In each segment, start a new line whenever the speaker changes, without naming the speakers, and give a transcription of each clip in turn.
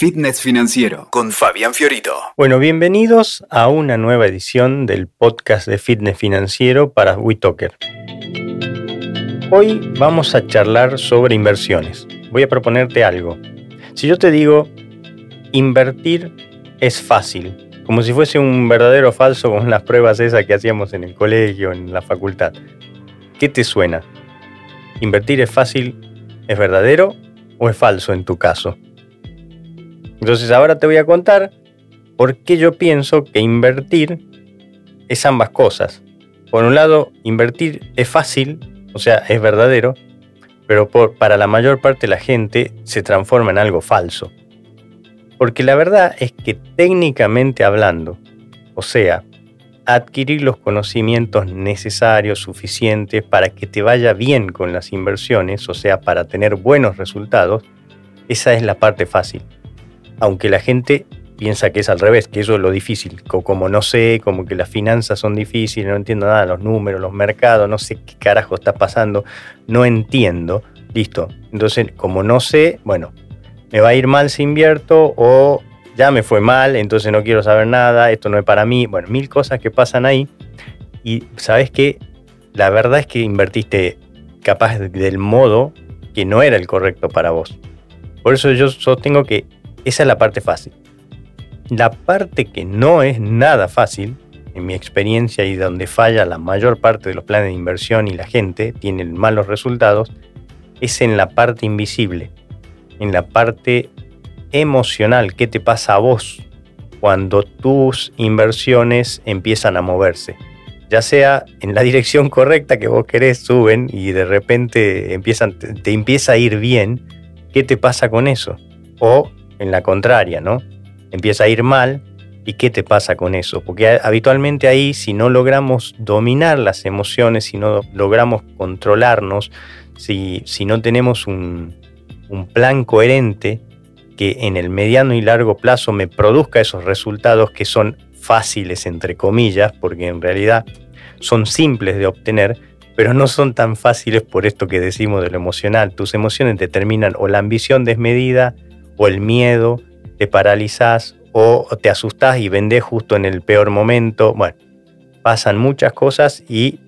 Fitness Financiero con Fabián Fiorito.
Bueno, bienvenidos a una nueva edición del podcast de Fitness Financiero para WeTalker. Hoy vamos a charlar sobre inversiones. Voy a proponerte algo. Si yo te digo, invertir es fácil, como si fuese un verdadero o falso con las pruebas esas que hacíamos en el colegio, en la facultad, ¿qué te suena? ¿Invertir es fácil? ¿Es verdadero o es falso en tu caso? Entonces ahora te voy a contar por qué yo pienso que invertir es ambas cosas. Por un lado, invertir es fácil, o sea, es verdadero, pero para la mayor parte de la gente se transforma en algo falso. Porque la verdad es que técnicamente hablando, o sea, adquirir los conocimientos necesarios, suficientes para que te vaya bien con las inversiones, o sea, para tener buenos resultados, esa es la parte fácil aunque la gente piensa que es al revés, que eso es lo difícil. Como no sé, como que las finanzas son difíciles, no entiendo nada, los números, los mercados, no sé qué carajo está pasando, no entiendo. Listo. Entonces, como no sé, bueno, me va a ir mal si invierto o ya me fue mal, entonces no quiero saber nada, esto no es para mí. Bueno, mil cosas que pasan ahí. Y sabes que la verdad es que invertiste capaz del modo que no era el correcto para vos. Por eso yo sostengo que esa es la parte fácil. La parte que no es nada fácil, en mi experiencia y donde falla la mayor parte de los planes de inversión y la gente tiene malos resultados, es en la parte invisible, en la parte emocional. ¿Qué te pasa a vos cuando tus inversiones empiezan a moverse? Ya sea en la dirección correcta que vos querés, suben y de repente empiezan, te empieza a ir bien. ¿Qué te pasa con eso? O en la contraria, ¿no? Empieza a ir mal y ¿qué te pasa con eso? Porque habitualmente ahí si no logramos dominar las emociones, si no logramos controlarnos, si, si no tenemos un, un plan coherente que en el mediano y largo plazo me produzca esos resultados que son fáciles, entre comillas, porque en realidad son simples de obtener, pero no son tan fáciles por esto que decimos de lo emocional. Tus emociones determinan o la ambición desmedida, o el miedo, te paralizas o te asustas y vendés justo en el peor momento. Bueno, pasan muchas cosas y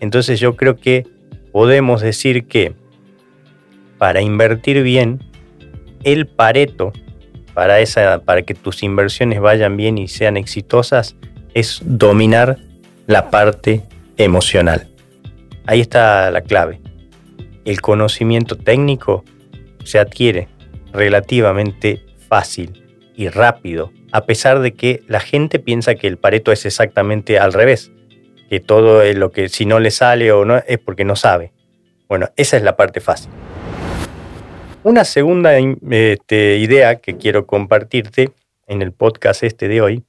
entonces yo creo que podemos decir que para invertir bien, el pareto para, esa, para que tus inversiones vayan bien y sean exitosas es dominar la parte emocional. Ahí está la clave. El conocimiento técnico se adquiere relativamente fácil y rápido, a pesar de que la gente piensa que el Pareto es exactamente al revés, que todo lo que si no le sale o no es porque no sabe. Bueno, esa es la parte fácil. Una segunda este, idea que quiero compartirte en el podcast este de hoy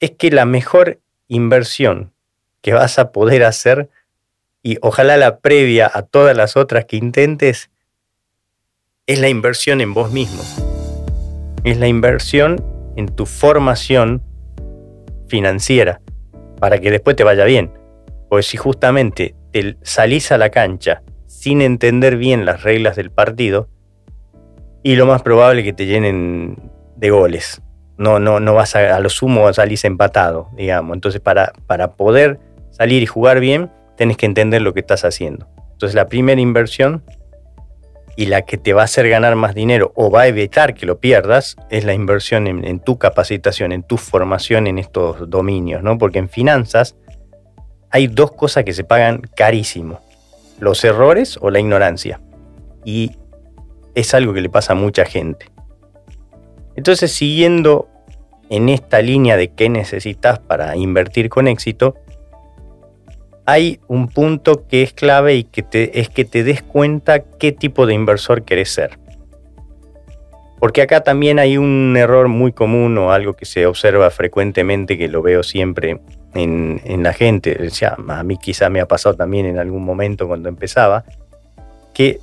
es que la mejor inversión que vas a poder hacer y ojalá la previa a todas las otras que intentes es la inversión en vos mismo. Es la inversión en tu formación financiera para que después te vaya bien. Pues si justamente te salís a la cancha sin entender bien las reglas del partido, y lo más probable que te llenen de goles. No, no, no vas a, a lo sumo salís empatado, digamos. Entonces, para, para poder salir y jugar bien, tenés que entender lo que estás haciendo. Entonces, la primera inversión y la que te va a hacer ganar más dinero o va a evitar que lo pierdas es la inversión en, tu capacitación, en tu formación en estos dominios, ¿no? Porque en finanzas hay dos cosas que se pagan carísimo, los errores o la ignorancia. Y es algo que le pasa a mucha gente. Entonces, siguiendo en esta línea de qué necesitas para invertir con éxito, hay un punto que es clave y que te, es que te des cuenta qué tipo de inversor querés ser. Porque acá también hay un error muy común o algo que se observa frecuentemente, que lo veo siempre en, la gente, a mí quizá me ha pasado también en algún momento cuando empezaba, que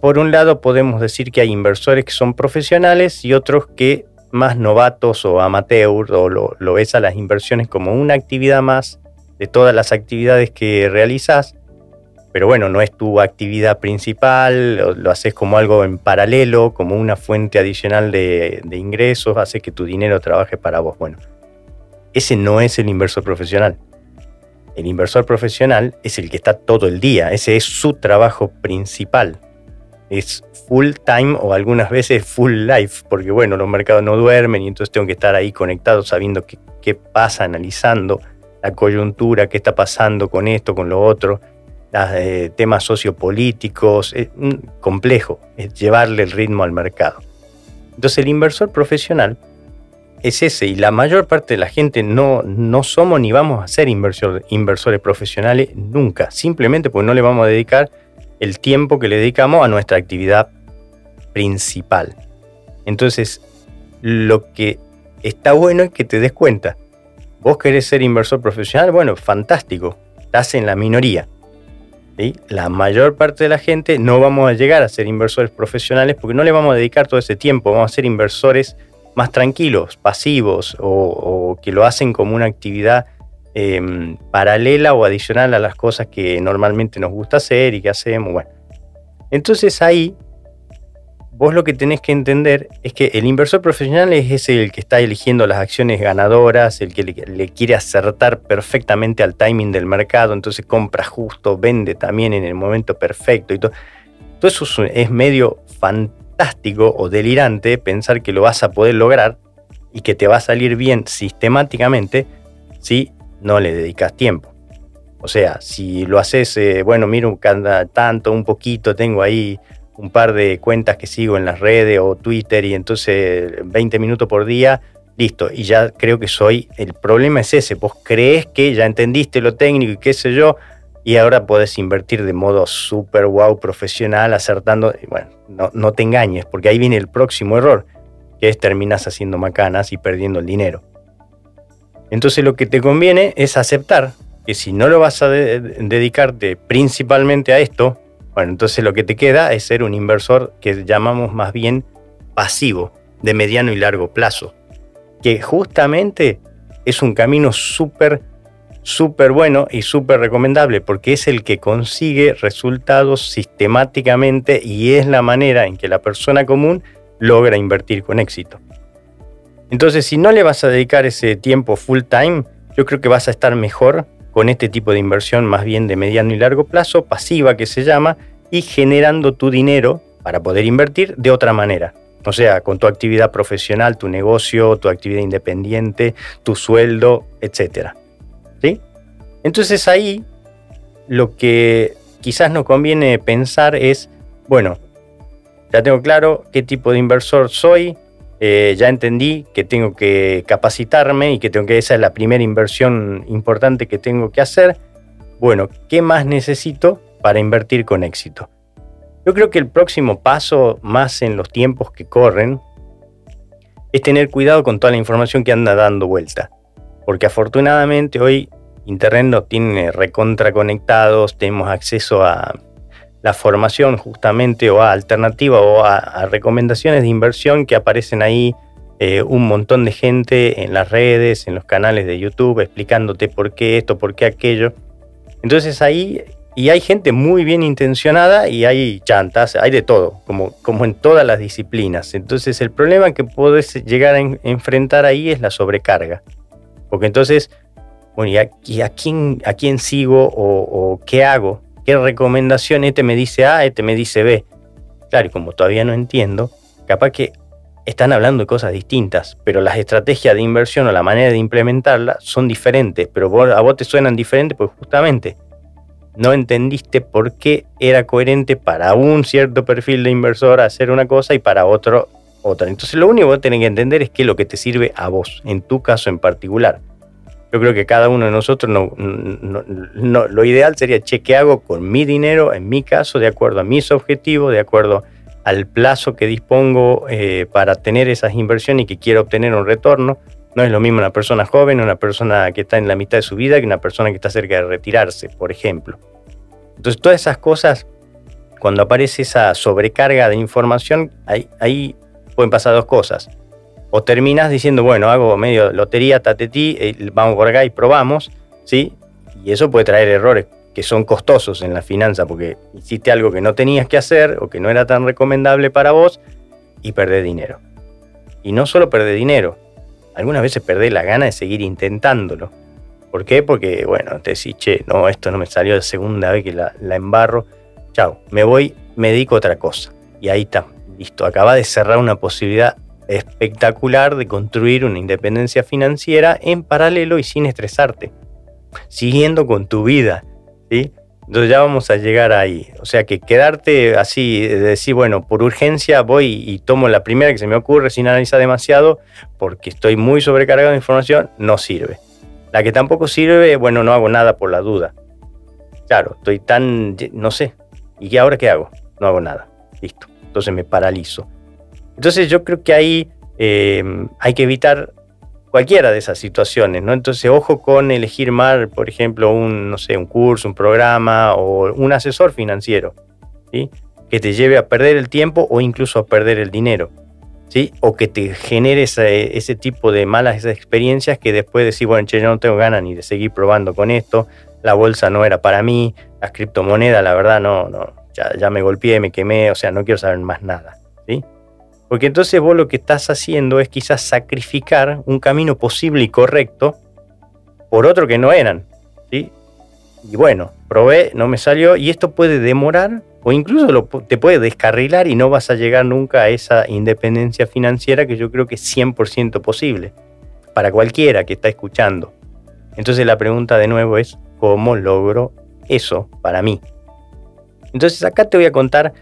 por un lado podemos decir que hay inversores que son profesionales y otros que más novatos o amateurs o lo, lo ves a las inversiones como una actividad más de todas las actividades que realizas, pero bueno, no es tu actividad principal, lo, haces como algo en paralelo, como una fuente adicional de, ingresos, hace que tu dinero trabaje para vos. Bueno, ese no es el inversor profesional. El inversor profesional es el que está todo el día, ese es su trabajo principal. Es full time o algunas veces full life, porque bueno, los mercados no duermen y entonces tengo que estar ahí conectado sabiendo qué, pasa, analizando la coyuntura, qué está pasando con esto, con lo otro, los eh, temas sociopolíticos, es complejo, es llevarle el ritmo al mercado. Entonces el inversor profesional es ese y la mayor parte de la gente no, no somos ni vamos a ser inversores profesionales nunca, simplemente porque no le vamos a dedicar el tiempo que le dedicamos a nuestra actividad principal. Entonces, lo que está bueno es que te des cuenta. Vos querés ser inversor profesional, bueno, fantástico, estás en la minoría. La mayor parte de la gente no vamos a llegar a ser inversores profesionales porque no le vamos a dedicar todo ese tiempo, vamos a ser inversores más tranquilos, pasivos o, que lo hacen como una actividad em, paralela o adicional a las cosas que normalmente nos gusta hacer y que hacemos. Bueno, entonces ahí vos lo que tenés que entender es que el inversor profesional es ese el que está eligiendo las acciones ganadoras, el que le, quiere acertar perfectamente al timing del mercado, entonces compra justo, vende también en el momento perfecto y todo. Todo eso es medio fantástico o delirante pensar que lo vas a poder lograr y que te va a salir bien sistemáticamente si no le dedicas tiempo. O sea, si lo haces, eh, bueno, miro cada tanto, un poquito, tengo ahí un par de cuentas que sigo en las redes o Twitter y entonces 20 minutos por día, listo. Y ya creo que soy, el problema es ese, vos crees que ya entendiste lo técnico y qué sé yo, y ahora podés invertir de modo súper wow profesional, acertando, bueno, no, no te engañes, porque ahí viene el próximo error, que es terminas haciendo macanas y perdiendo el dinero. Entonces lo que te conviene es aceptar que si no lo vas a dedicarte principalmente a esto, bueno, entonces lo que te queda es ser un inversor que llamamos más bien pasivo, de mediano y largo plazo, que justamente es un camino súper, súper bueno y súper recomendable, porque es el que consigue resultados sistemáticamente y es la manera en que la persona común logra invertir con éxito. Entonces, si no le vas a dedicar ese tiempo full time, yo creo que vas a estar mejor con este tipo de inversión más bien de mediano y largo plazo, pasiva que se llama, y generando tu dinero para poder invertir de otra manera. O sea, con tu actividad profesional, tu negocio, tu actividad independiente, tu sueldo, etc. ¿Sí? Entonces ahí lo que quizás nos conviene pensar es, bueno, ya tengo claro qué tipo de inversor soy, eh, ya entendí que tengo que capacitarme y que tengo que esa es la primera inversión importante que tengo que hacer. Bueno, ¿qué más necesito para invertir con éxito? Yo creo que el próximo paso, más en los tiempos que corren, es tener cuidado con toda la información que anda dando vuelta. Porque afortunadamente hoy Internet nos tiene recontra conectados, tenemos acceso a la formación justamente o a alternativa o a, recomendaciones de inversión que aparecen ahí eh, un montón de gente en las redes, en los canales de YouTube, explicándote por qué esto, por qué aquello. Entonces ahí, y hay gente muy bien intencionada y hay chantas, hay de todo, como, como en todas las disciplinas. Entonces el problema que puedes llegar a enfrentar ahí es la sobrecarga. Porque entonces, bueno, ¿y a, quién, a quién sigo o qué hago? Qué recomendación este me dice A, este me dice B. Claro, y como todavía no entiendo, capaz que están hablando de cosas distintas, pero las estrategias de inversión o la manera de implementarlas son diferentes, pero a vos te suenan diferentes porque justamente no entendiste por qué era coherente para un cierto perfil de inversor hacer una cosa y para otro otra. Entonces lo único que vos tenés que entender es qué es lo que te sirve a vos, en tu caso en particular. Yo creo que cada uno de nosotros, no, lo ideal sería, che, ¿qué hago con mi dinero, en mi caso, de acuerdo a mis objetivos, de acuerdo al plazo que dispongo eh, para tener esas inversiones y que quiero obtener un retorno? No es lo mismo una persona joven, una persona que está en la mitad de su vida, que una persona que está cerca de retirarse, por ejemplo. Entonces, todas esas cosas, cuando aparece esa sobrecarga de información, ahí pueden pasar dos cosas o terminas diciendo, bueno, hago medio lotería, tatetí, eh, vamos por acá y probamos, ¿sí? Y eso puede traer errores que son costosos en la finanza porque hiciste algo que no tenías que hacer o que no era tan recomendable para vos y perdés dinero. Y no solo perdés dinero, algunas veces perdés la gana de seguir intentándolo. ¿Por qué? Porque, bueno, te decís, che, no, esto no me salió de segunda vez que la, la embarro. Chao, me voy, me dedico a otra cosa. Y ahí está, listo, acaba de cerrar una posibilidad espectacular de construir una independencia financiera en paralelo y sin estresarte, siguiendo con tu vida. Entonces ya vamos a llegar ahí. O sea que quedarte así, de decir, bueno, por urgencia voy y tomo la primera que se me ocurre sin analizar demasiado, porque estoy muy sobrecargado de información, no sirve. La que tampoco sirve, bueno, no hago nada por la duda. Claro, estoy tan, no sé, ¿y ahora qué hago? No hago nada. Listo. Entonces me paralizo. Entonces yo creo que ahí eh, hay que evitar cualquiera de esas situaciones, ¿no? Entonces, ojo con elegir mal, por ejemplo, un, no sé, un curso, un programa o un asesor financiero, ¿sí? Que te lleve a perder el tiempo o incluso a perder el dinero, ¿sí? O que te genere ese, tipo de malas experiencias que después decís, bueno, che, yo no tengo ganas ni de seguir probando con esto, la bolsa no era para mí, las criptomonedas, la verdad, no, no, ya, ya me golpeé, me quemé, o sea, no quiero saber más nada, ¿sí? Porque entonces vos lo que estás haciendo es quizás sacrificar un camino posible y correcto por otro que no eran. ¿sí? Y bueno, probé, no me salió y esto puede demorar o incluso te puede descarrilar y no vas a llegar nunca a esa independencia financiera que yo creo que es 100% posible para cualquiera que está escuchando. Entonces la pregunta de nuevo es, ¿cómo logro eso para mí? Entonces acá te voy a contar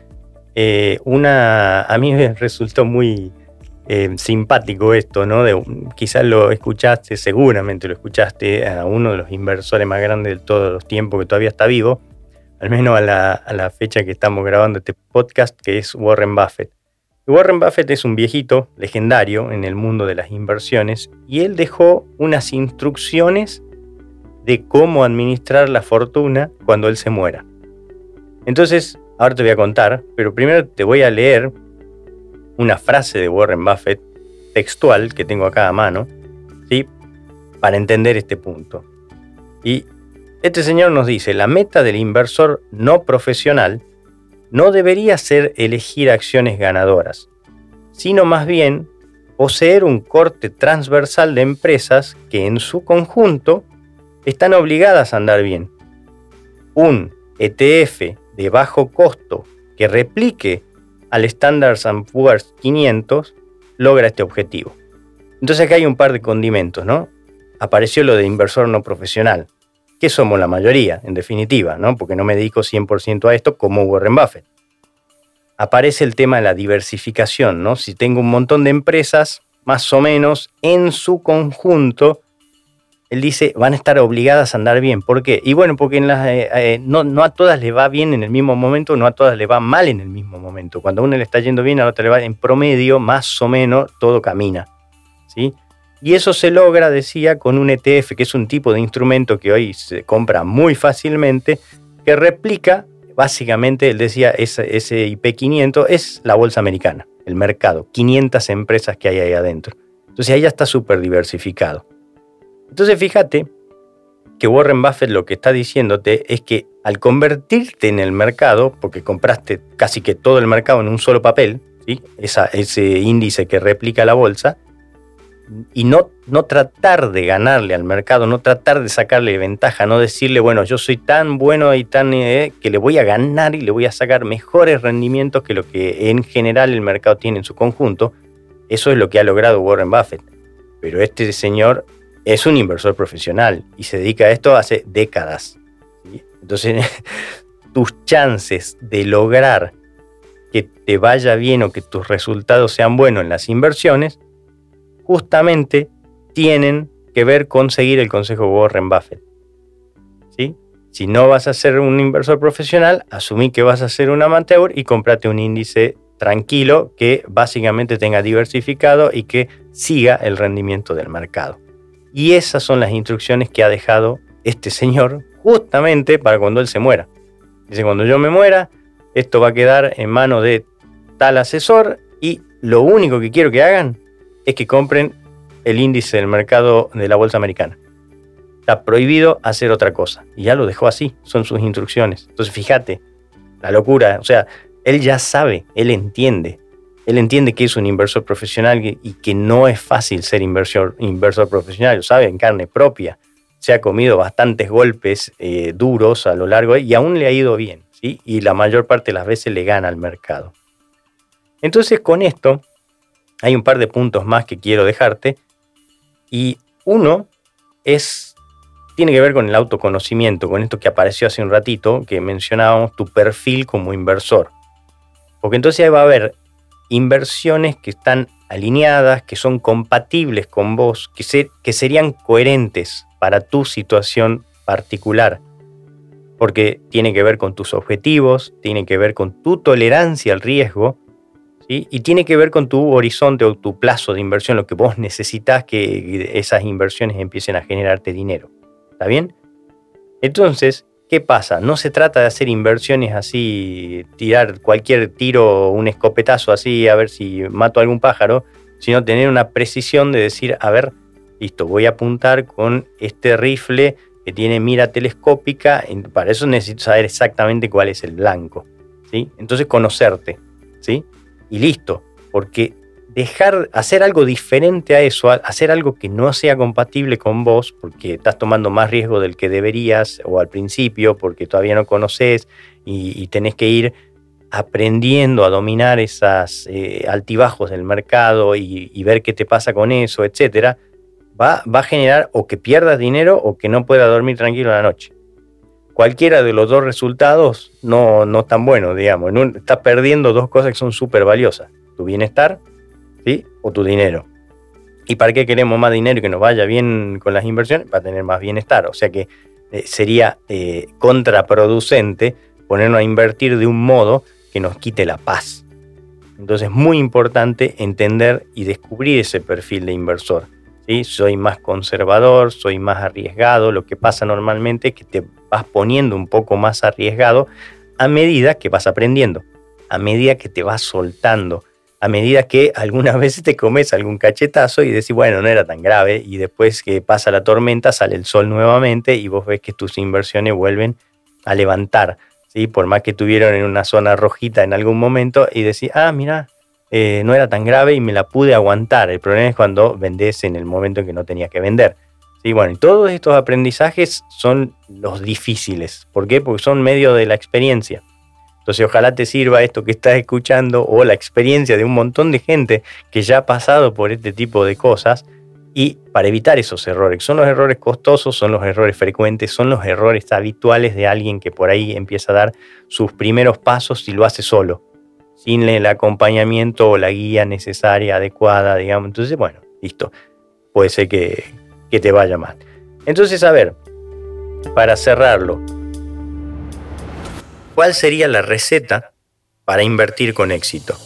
eh, una, a mí me resultó muy eh, simpático esto, ¿no? De, quizás lo escuchaste, seguramente lo escuchaste a uno de los inversores más grandes de todos los tiempos que todavía está vivo, al menos a la, fecha que estamos grabando este podcast, que es Warren Buffett. Warren Buffett es un viejito legendario en el mundo de las inversiones y él dejó unas instrucciones de cómo administrar la fortuna cuando él se muera. Entonces, Ahora te voy a contar, pero primero te voy a leer una frase de Warren Buffett textual que tengo acá a mano, ¿sí? para entender este punto. Y este señor nos dice, la meta del inversor no profesional no debería ser elegir acciones ganadoras, sino más bien poseer un corte transversal de empresas que en su conjunto están obligadas a andar bien. Un ETF de bajo costo que replique al Standard Poor's 500 logra este objetivo. Entonces acá hay un par de condimentos, ¿no? Apareció lo de inversor no profesional, que somos la mayoría, en definitiva, ¿no? Porque no me dedico 100% a esto como Warren Buffett. Aparece el tema de la diversificación, ¿no? Si tengo un montón de empresas, más o menos, en su conjunto, él dice, van a estar obligadas a andar bien. ¿Por qué? Y bueno, porque eh, eh, no, a todas les va bien en el mismo momento, no a todas les va mal en el mismo momento. Cuando a uno le está yendo bien, a la otra le va en promedio, más o menos, todo camina. ¿sí? Y eso se logra, decía, con un ETF, que es un tipo de instrumento que hoy se compra muy fácilmente, que replica, básicamente, él decía, ese, ese IP500 es la bolsa americana, el mercado, 500 empresas que hay ahí adentro. Entonces ahí ya está súper diversificado. Entonces fíjate que Warren Buffett lo que está diciéndote es que al convertirte en el mercado, porque compraste casi que todo el mercado en un solo papel, ¿sí? ese índice que replica la bolsa, y no, no tratar de ganarle al mercado, no tratar de sacarle ventaja, no decirle, bueno, yo soy tan bueno y tan eh, que le voy a ganar y le voy a sacar mejores rendimientos que lo que en general el mercado tiene en su conjunto, eso es lo que ha logrado Warren Buffett. Pero este señor es un inversor profesional y se dedica a esto hace décadas. Entonces, tus chances de lograr que te vaya bien o que tus resultados sean buenos en las inversiones, justamente tienen que ver con seguir el consejo de Warren Buffett. ¿Sí? Si no vas a ser un inversor profesional, asumí que vas a ser un amateur y cómprate un índice tranquilo que básicamente tenga diversificado y que siga el rendimiento del mercado. Y esas son las instrucciones que ha dejado este señor justamente para cuando él se muera. Dice, cuando yo me muera, esto va a quedar en manos de tal asesor y lo único que quiero que hagan es que compren el índice del mercado de la bolsa americana. Está prohibido hacer otra cosa. Y ya lo dejó así, son sus instrucciones. Entonces fíjate, la locura, o sea, él ya sabe, él entiende. Él entiende que es un inversor profesional y que no es fácil ser inversor, inversor profesional, lo sabe en carne propia. Se ha comido bastantes golpes eh, duros a lo largo y aún le ha ido bien, ¿sí? Y la mayor parte de las veces le gana al mercado. Entonces con esto hay un par de puntos más que quiero dejarte y uno es tiene que ver con el autoconocimiento, con esto que apareció hace un ratito, que mencionábamos tu perfil como inversor. Porque entonces ahí va a haber inversiones que están alineadas, que son compatibles con vos, que, que serían coherentes para tu situación particular. Porque tiene que ver con tus objetivos, tiene que ver con tu tolerancia al riesgo y tiene que ver con tu horizonte o tu plazo de inversión, lo que vos necesitas que esas inversiones empiecen a generarte dinero. ¿Está bien? Entonces, ¿qué pasa? No se trata de hacer inversiones así, tirar cualquier tiro, un escopetazo así, a ver si mato a algún pájaro, sino tener una precisión de decir, a ver, listo, voy a apuntar con este rifle que tiene mira telescópica, para eso necesito saber exactamente cuál es el blanco, ¿sí? Entonces conocerte, ¿sí? Y listo, porque dejar, hacer algo diferente a eso, hacer algo que no sea compatible con vos, porque estás tomando más riesgo del que deberías, o al principio, porque todavía no conoces y, tenés que ir aprendiendo a dominar esas eh, altibajos del mercado y, ver qué te pasa con eso, etcétera, va, va, a generar o que pierdas dinero o que no puedas dormir tranquilo la noche. Cualquiera de los dos resultados no, no es tan bueno, digamos. estás perdiendo dos cosas que son súper valiosas. Tu bienestar o tu dinero. ¿Y para qué queremos más dinero y que nos vaya bien con las inversiones? Para tener más bienestar. O sea que eh, sería eh, contraproducente ponernos a invertir de un modo que nos quite la paz. Entonces es muy importante entender y descubrir ese perfil de inversor. ¿sí? Soy más conservador, soy más arriesgado. Lo que pasa normalmente es que te vas poniendo un poco más arriesgado a medida que vas aprendiendo, a medida que te vas soltando a medida que algunas veces te comes algún cachetazo y decís, bueno, no era tan grave, y después que pasa la tormenta sale el sol nuevamente y vos ves que tus inversiones vuelven a levantar, ¿sí? por más que estuvieron en una zona rojita en algún momento y decís, ah, mira, eh, no era tan grave y me la pude aguantar. El problema es cuando vendés en el momento en que no tenías que vender. Sí, bueno, y todos estos aprendizajes son los difíciles. ¿Por qué? Porque son medio de la experiencia. Entonces ojalá te sirva esto que estás escuchando o la experiencia de un montón de gente que ya ha pasado por este tipo de cosas y para evitar esos errores. Son los errores costosos, son los errores frecuentes, son los errores habituales de alguien que por ahí empieza a dar sus primeros pasos y lo hace solo, sin el acompañamiento o la guía necesaria, adecuada, digamos. Entonces, bueno, listo, puede ser que, que te vaya mal. Entonces, a ver, para cerrarlo, ¿Cuál sería la receta para invertir con éxito?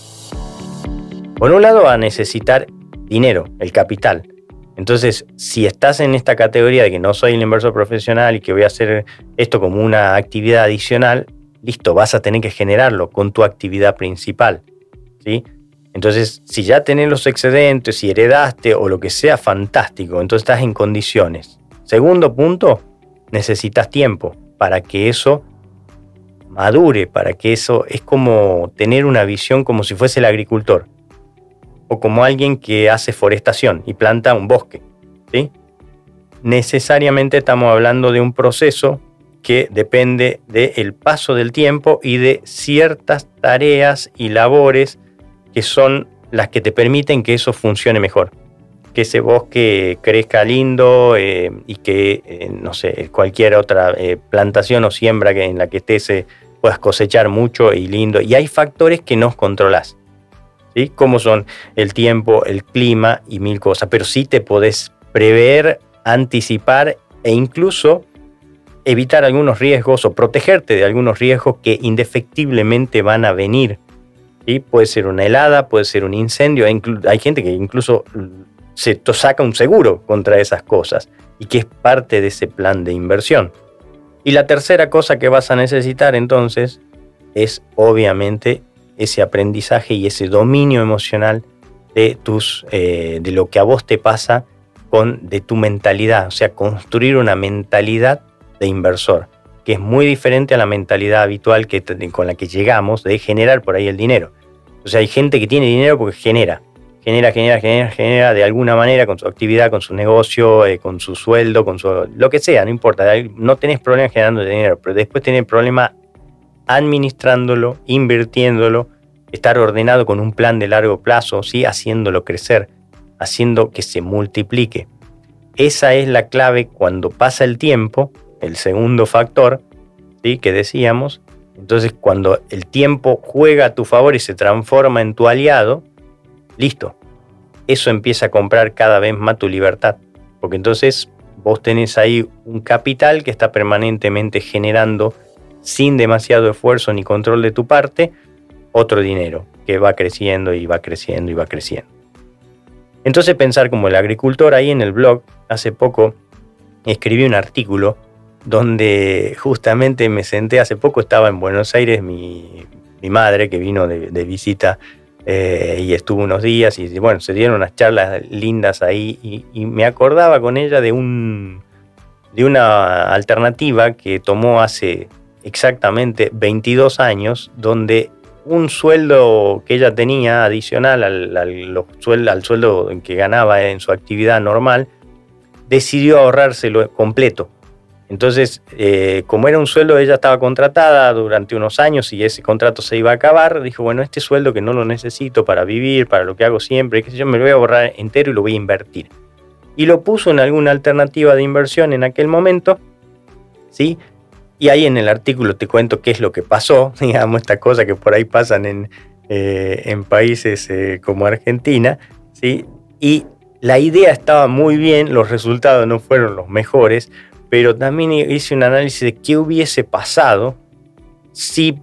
Por un lado, va a necesitar dinero, el capital. Entonces, si estás en esta categoría de que no soy el inversor profesional y que voy a hacer esto como una actividad adicional, listo, vas a tener que generarlo con tu actividad principal. ¿sí? Entonces, si ya tenés los excedentes, si heredaste o lo que sea, fantástico, entonces estás en condiciones. Segundo punto, necesitas tiempo para que eso madure, para que eso es como tener una visión como si fuese el agricultor o como alguien que hace forestación y planta un bosque. ¿sí? Necesariamente estamos hablando de un proceso que depende del paso del tiempo y de ciertas tareas y labores que son las que te permiten que eso funcione mejor. Que ese bosque crezca lindo eh, y que, eh, no sé, cualquier otra eh, plantación o siembra que, en la que estés puedas cosechar mucho y lindo. Y hay factores que no controlas, ¿sí? Como son el tiempo, el clima y mil cosas. Pero sí te podés prever, anticipar e incluso evitar algunos riesgos o protegerte de algunos riesgos que indefectiblemente van a venir. ¿sí? Puede ser una helada, puede ser un incendio. Hay gente que incluso se saca un seguro contra esas cosas y que es parte de ese plan de inversión. Y la tercera cosa que vas a necesitar entonces es obviamente ese aprendizaje y ese dominio emocional de, tus, eh, de lo que a vos te pasa con, de tu mentalidad, o sea, construir una mentalidad de inversor, que es muy diferente a la mentalidad habitual que, con la que llegamos de generar por ahí el dinero. O sea, hay gente que tiene dinero porque genera, genera, genera, genera, genera de alguna manera con su actividad, con su negocio, eh, con su sueldo, con su, lo que sea, no importa, no tenés problema generando dinero, pero después tenés problema administrándolo, invirtiéndolo, estar ordenado con un plan de largo plazo, ¿sí? haciéndolo crecer, haciendo que se multiplique. Esa es la clave cuando pasa el tiempo, el segundo factor ¿sí? que decíamos. Entonces cuando el tiempo juega a tu favor y se transforma en tu aliado, listo. Eso empieza a comprar cada vez más tu libertad. Porque entonces vos tenés ahí un capital que está permanentemente generando sin demasiado esfuerzo ni control de tu parte, otro dinero que va creciendo y va creciendo y va creciendo. Entonces pensar como el agricultor ahí en el blog, hace poco escribí un artículo donde justamente me senté, hace poco estaba en Buenos Aires mi, madre que vino de, visita eh, y estuvo unos días y bueno, se dieron unas charlas lindas ahí y, y, me acordaba con ella de, un, de una alternativa que tomó hace exactamente 22 años, donde un sueldo que ella tenía adicional al, al, sueldo, que ganaba en su actividad normal, decidió ahorrárselo completo. Entonces, eh, como era un sueldo, ella estaba contratada durante unos años y ese contrato se iba a acabar, dijo, bueno, este sueldo que no lo necesito para vivir, para lo que hago siempre, que yo me lo voy a ahorrar entero y lo voy a invertir. Y lo puso en alguna alternativa de inversión en aquel momento, ¿sí? Y ahí en el artículo te cuento qué es lo que pasó, digamos, esta cosa que por ahí pasan en, eh, países eh, como Argentina, ¿sí? Y la idea estaba muy bien, los resultados no fueron los mejores, pero también hice un análisis de qué hubiese pasado si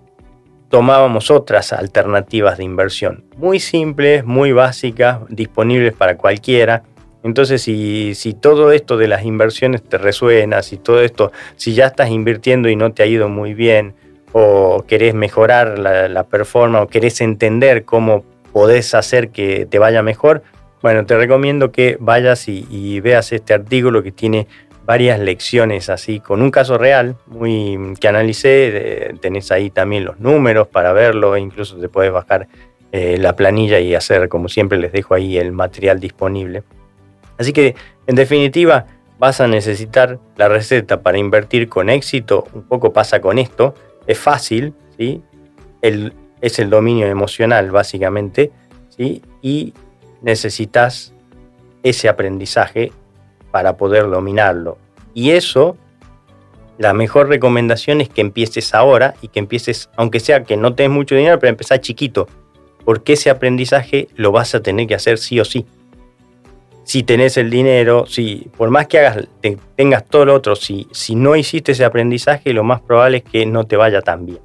tomábamos otras alternativas de inversión. Muy simples, muy básicas, disponibles para cualquiera entonces, si, todo esto de las inversiones te resuena, si todo esto, si ya estás invirtiendo y no te ha ido muy bien, o querés mejorar la, performance, o querés entender cómo podés hacer que te vaya mejor, bueno, te recomiendo que vayas y, veas este artículo que tiene varias lecciones así, con un caso real muy que analicé, tenés ahí también los números para verlo, incluso te puedes bajar eh, la planilla y hacer, como siempre les dejo ahí el material disponible. Así que, en definitiva, vas a necesitar la receta para invertir con éxito. Un poco pasa con esto. Es fácil, ¿sí? es el dominio emocional, básicamente, ¿sí? Y necesitas ese aprendizaje para poder dominarlo. Y eso, la mejor recomendación es que empieces ahora y que empieces, aunque sea que no tengas mucho dinero, pero empezar chiquito, porque ese aprendizaje lo vas a tener que hacer sí o sí si tenés el dinero, si por más que hagas, tengas todo lo otro, si, si no hiciste ese aprendizaje, lo más probable es que no te vaya tan bien.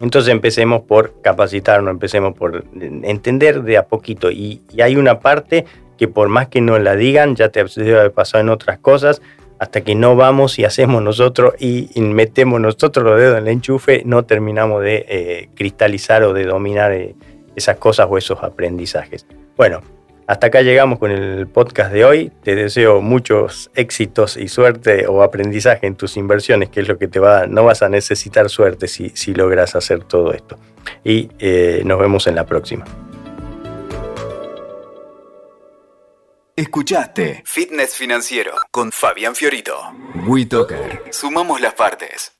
Entonces empecemos por capacitarnos, empecemos por entender de a poquito. Y, hay una parte que por más que nos la digan, ya te haber pasado en otras cosas, hasta que no vamos y hacemos nosotros y, metemos nosotros los dedos en el enchufe, no terminamos de eh, cristalizar o de dominar eh, esas cosas o esos aprendizajes. Bueno, hasta acá llegamos con el podcast de hoy. Te deseo muchos éxitos y suerte o aprendizaje en tus inversiones, que es lo que te va No vas a necesitar suerte si, si logras hacer todo esto. Y eh, nos vemos en la próxima.
Escuchaste Fitness Financiero con Fabián Fiorito. WeToker. Sumamos las partes.